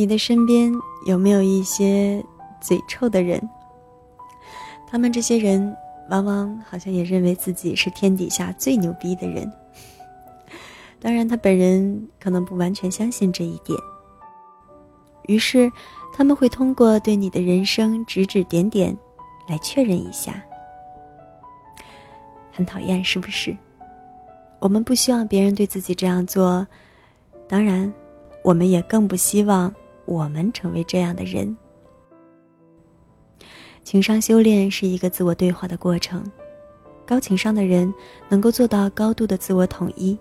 你的身边有没有一些嘴臭的人？他们这些人往往好像也认为自己是天底下最牛逼的人。当然，他本人可能不完全相信这一点。于是，他们会通过对你的人生指指点点，来确认一下。很讨厌，是不是？我们不希望别人对自己这样做，当然，我们也更不希望我们成为这样的人。情商修炼是一个自我对话的过程，高情商的人能够做到高度的自我统一，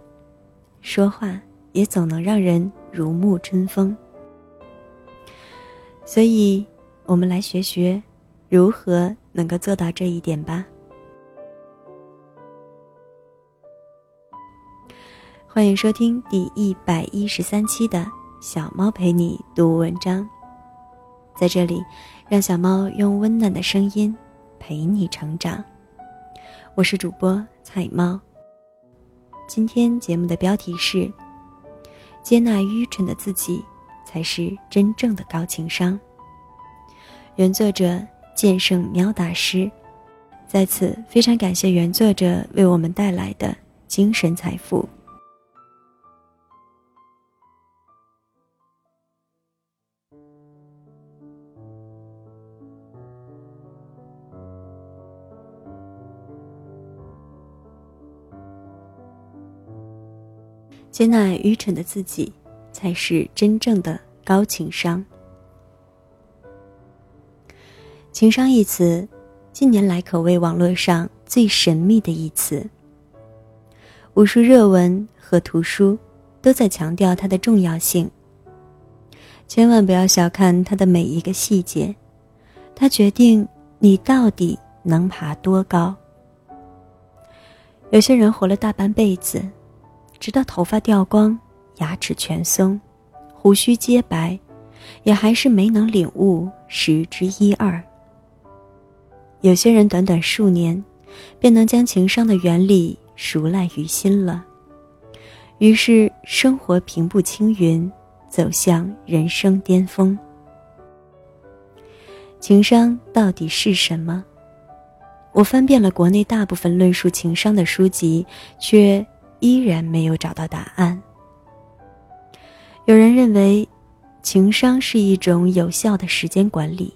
说话也总能让人如沐春风。所以，我们来学学如何能够做到这一点吧。欢迎收听第一百一十三期的小猫陪你读文章，在这里，让小猫用温暖的声音陪你成长。我是主播彩猫。今天节目的标题是：接纳愚蠢的自己。才是真正的高情商。原作者剑圣喵大师，在此非常感谢原作者为我们带来的精神财富。接纳愚蠢的自己。才是真正的高情商。情商一词，近年来可谓网络上最神秘的一词。无数热文和图书都在强调它的重要性。千万不要小看它的每一个细节，它决定你到底能爬多高。有些人活了大半辈子，直到头发掉光。牙齿全松，胡须皆白，也还是没能领悟十之一二。有些人短短数年，便能将情商的原理熟烂于心了，于是生活平步青云，走向人生巅峰。情商到底是什么？我翻遍了国内大部分论述情商的书籍，却依然没有找到答案。有人认为，情商是一种有效的时间管理。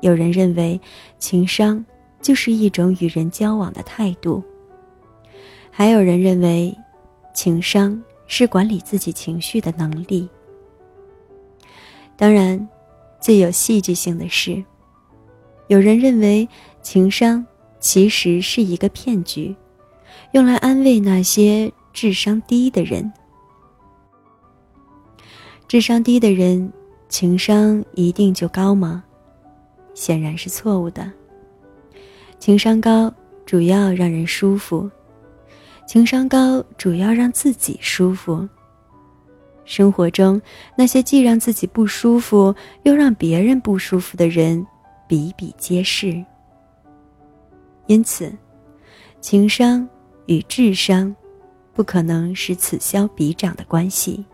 有人认为，情商就是一种与人交往的态度。还有人认为，情商是管理自己情绪的能力。当然，最有戏剧性的是，有人认为情商其实是一个骗局，用来安慰那些智商低的人。智商低的人，情商一定就高吗？显然是错误的。情商高主要让人舒服，情商高主要让自己舒服。生活中那些既让自己不舒服又让别人不舒服的人比比皆是。因此，情商与智商不可能是此消彼长的关系。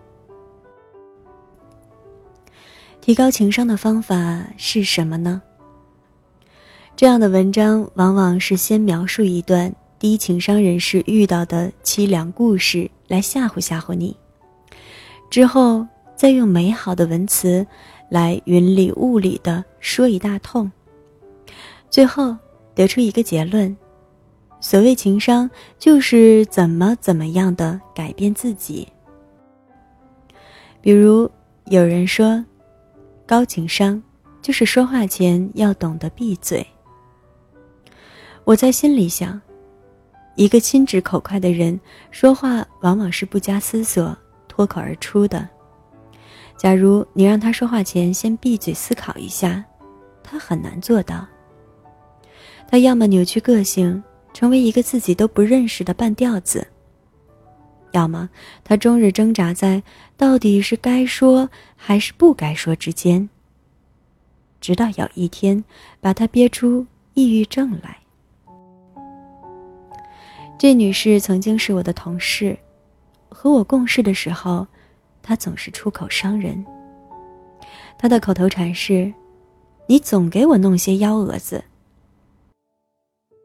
提高情商的方法是什么呢？这样的文章往往是先描述一段低情商人士遇到的凄凉故事来吓唬吓唬你，之后再用美好的文词来云里雾里的说一大通，最后得出一个结论：所谓情商就是怎么怎么样的改变自己。比如有人说。高情商，就是说话前要懂得闭嘴。我在心里想，一个心直口快的人，说话往往是不加思索、脱口而出的。假如你让他说话前先闭嘴思考一下，他很难做到。他要么扭曲个性，成为一个自己都不认识的半吊子。要么他终日挣扎在到底是该说还是不该说之间，直到有一天把他憋出抑郁症来。这女士曾经是我的同事，和我共事的时候，她总是出口伤人，他的口头禅是：“你总给我弄些幺蛾子。”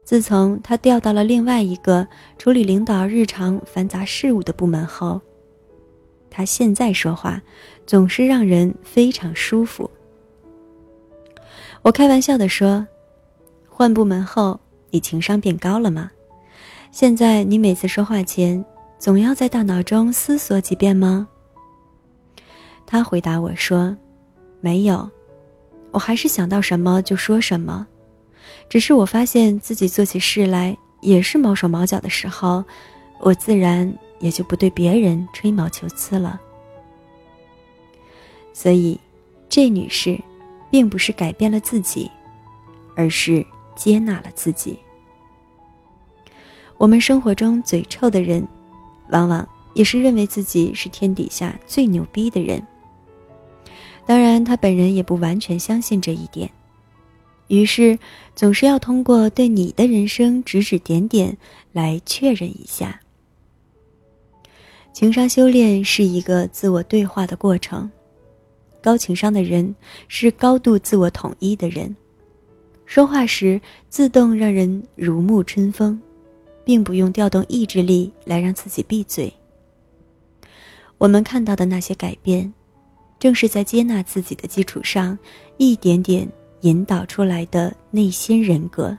自从他调到了另外一个处理领导日常繁杂事务的部门后，他现在说话总是让人非常舒服。我开玩笑的说：“换部门后，你情商变高了吗？现在你每次说话前，总要在大脑中思索几遍吗？”他回答我说：“没有，我还是想到什么就说什么。”只是我发现自己做起事来也是毛手毛脚的时候，我自然也就不对别人吹毛求疵了。所以，这女士，并不是改变了自己，而是接纳了自己。我们生活中嘴臭的人，往往也是认为自己是天底下最牛逼的人。当然，他本人也不完全相信这一点。于是，总是要通过对你的人生指指点点来确认一下。情商修炼是一个自我对话的过程，高情商的人是高度自我统一的人，说话时自动让人如沐春风，并不用调动意志力来让自己闭嘴。我们看到的那些改变，正是在接纳自己的基础上，一点点。引导出来的内心人格。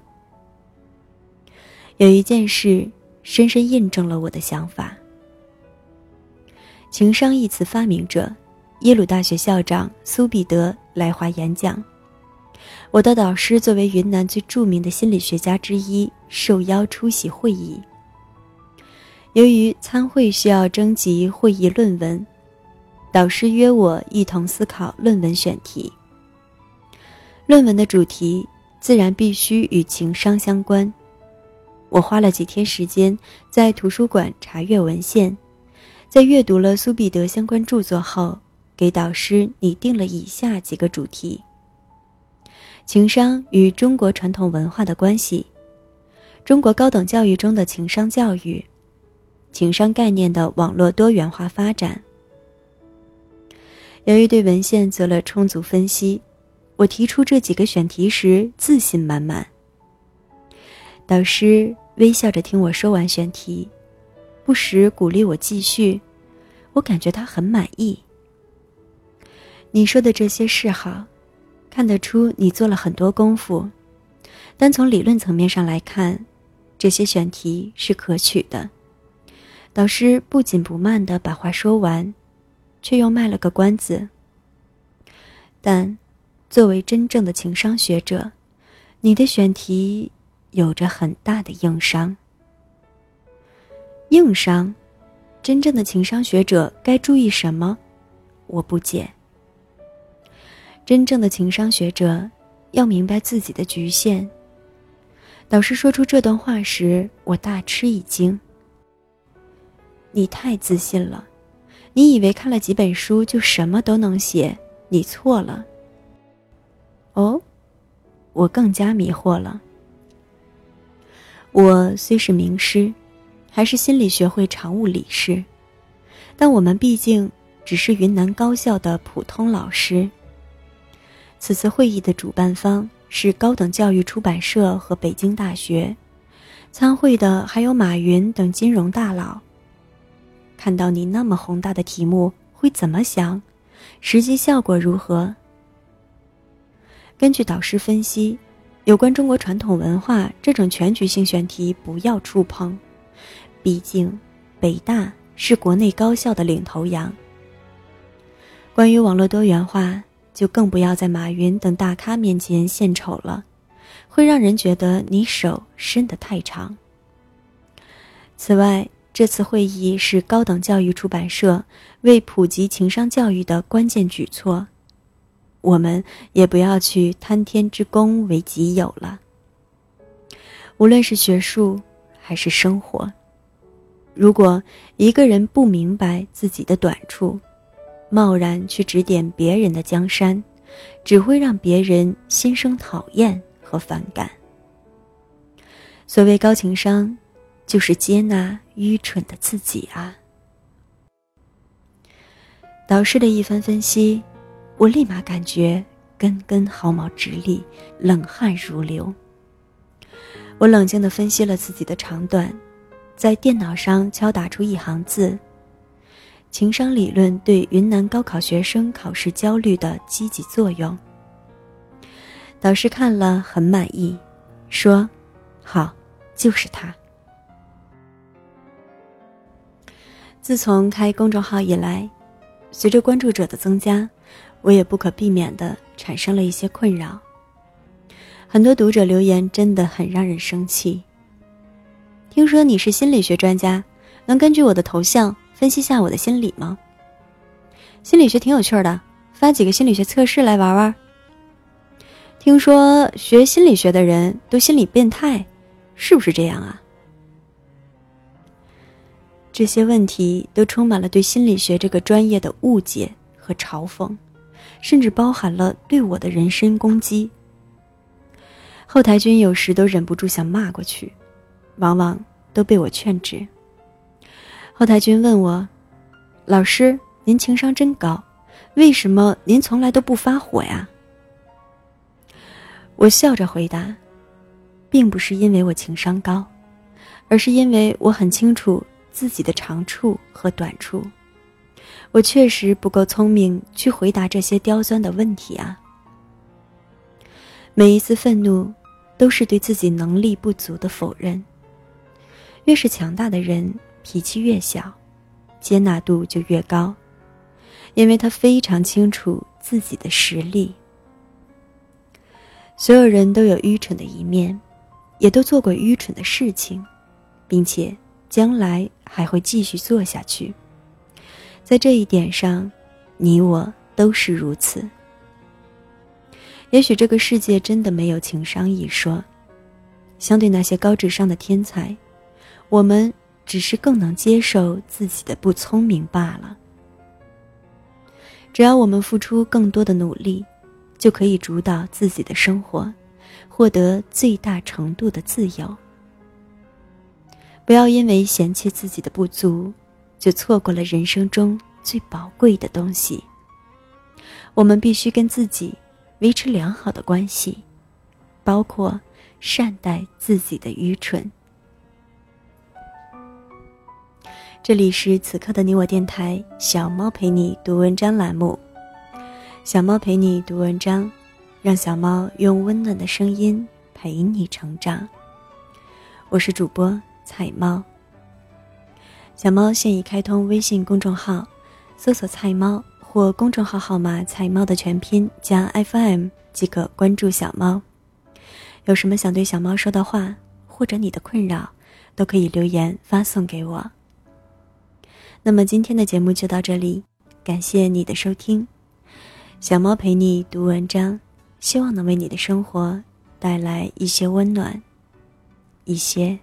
有一件事深深印证了我的想法。情商一词发明者，耶鲁大学校长苏彼得来华演讲。我的导师作为云南最著名的心理学家之一，受邀出席会议。由于参会需要征集会议论文，导师约我一同思考论文选题。论文的主题自然必须与情商相关。我花了几天时间在图书馆查阅文献，在阅读了苏必德相关著作后，给导师拟定了以下几个主题：情商与中国传统文化的关系，中国高等教育中的情商教育，情商概念的网络多元化发展。由于对文献做了充足分析。我提出这几个选题时，自信满满。导师微笑着听我说完选题，不时鼓励我继续。我感觉他很满意。你说的这些是好，看得出你做了很多功夫。单从理论层面上来看，这些选题是可取的。导师不紧不慢的把话说完，却又卖了个关子。但。作为真正的情商学者，你的选题有着很大的硬伤。硬伤，真正的情商学者该注意什么？我不解。真正的情商学者要明白自己的局限。导师说出这段话时，我大吃一惊。你太自信了，你以为看了几本书就什么都能写？你错了。哦，我更加迷惑了。我虽是名师，还是心理学会常务理事，但我们毕竟只是云南高校的普通老师。此次会议的主办方是高等教育出版社和北京大学，参会的还有马云等金融大佬。看到你那么宏大的题目，会怎么想？实际效果如何？根据导师分析，有关中国传统文化这种全局性选题不要触碰，毕竟北大是国内高校的领头羊。关于网络多元化，就更不要在马云等大咖面前献丑了，会让人觉得你手伸得太长。此外，这次会议是高等教育出版社为普及情商教育的关键举措。我们也不要去贪天之功为己有了。无论是学术还是生活，如果一个人不明白自己的短处，贸然去指点别人的江山，只会让别人心生讨厌和反感。所谓高情商，就是接纳愚蠢的自己啊。导师的一番分析。我立马感觉根根毫毛直立，冷汗如流。我冷静地分析了自己的长短，在电脑上敲打出一行字：“情商理论对云南高考学生考试焦虑的积极作用。”导师看了很满意，说：“好，就是他。”自从开公众号以来，随着关注者的增加，我也不可避免的产生了一些困扰。很多读者留言真的很让人生气。听说你是心理学专家，能根据我的头像分析下我的心理吗？心理学挺有趣的，发几个心理学测试来玩玩。听说学心理学的人都心理变态，是不是这样啊？这些问题都充满了对心理学这个专业的误解和嘲讽，甚至包含了对我的人身攻击。后台君有时都忍不住想骂过去，往往都被我劝止。后台君问我：“老师，您情商真高，为什么您从来都不发火呀？”我笑着回答：“并不是因为我情商高，而是因为我很清楚自己的长处和短处。我确实不够聪明去回答这些刁钻的问题啊。”每一次愤怒，都是对自己能力不足的否认。越是强大的人，脾气越小，接纳度就越高，因为他非常清楚自己的实力。所有人都有愚蠢的一面，也都做过愚蠢的事情，并且将来还会继续做下去。在这一点上，你我都是如此。也许这个世界真的没有情商一说，相对那些高智商的天才，我们只是更能接受自己的不聪明罢了。只要我们付出更多的努力，就可以主导自己的生活，获得最大程度的自由。不要因为嫌弃自己的不足，就错过了人生中最宝贵的东西。我们必须跟自己。维持良好的关系，包括善待自己的愚蠢。这里是此刻的你我电台小猫陪你读文章栏目，小猫陪你读文章，让小猫用温暖的声音陪你成长。我是主播彩猫。小猫现已开通微信公众号，搜索“菜猫”。或公众号号码“菜猫”的全拼加 FM 即可关注小猫。有什么想对小猫说的话，或者你的困扰，都可以留言发送给我。那么今天的节目就到这里，感谢你的收听。小猫陪你读文章，希望能为你的生活带来一些温暖，一些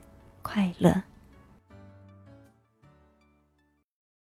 快乐。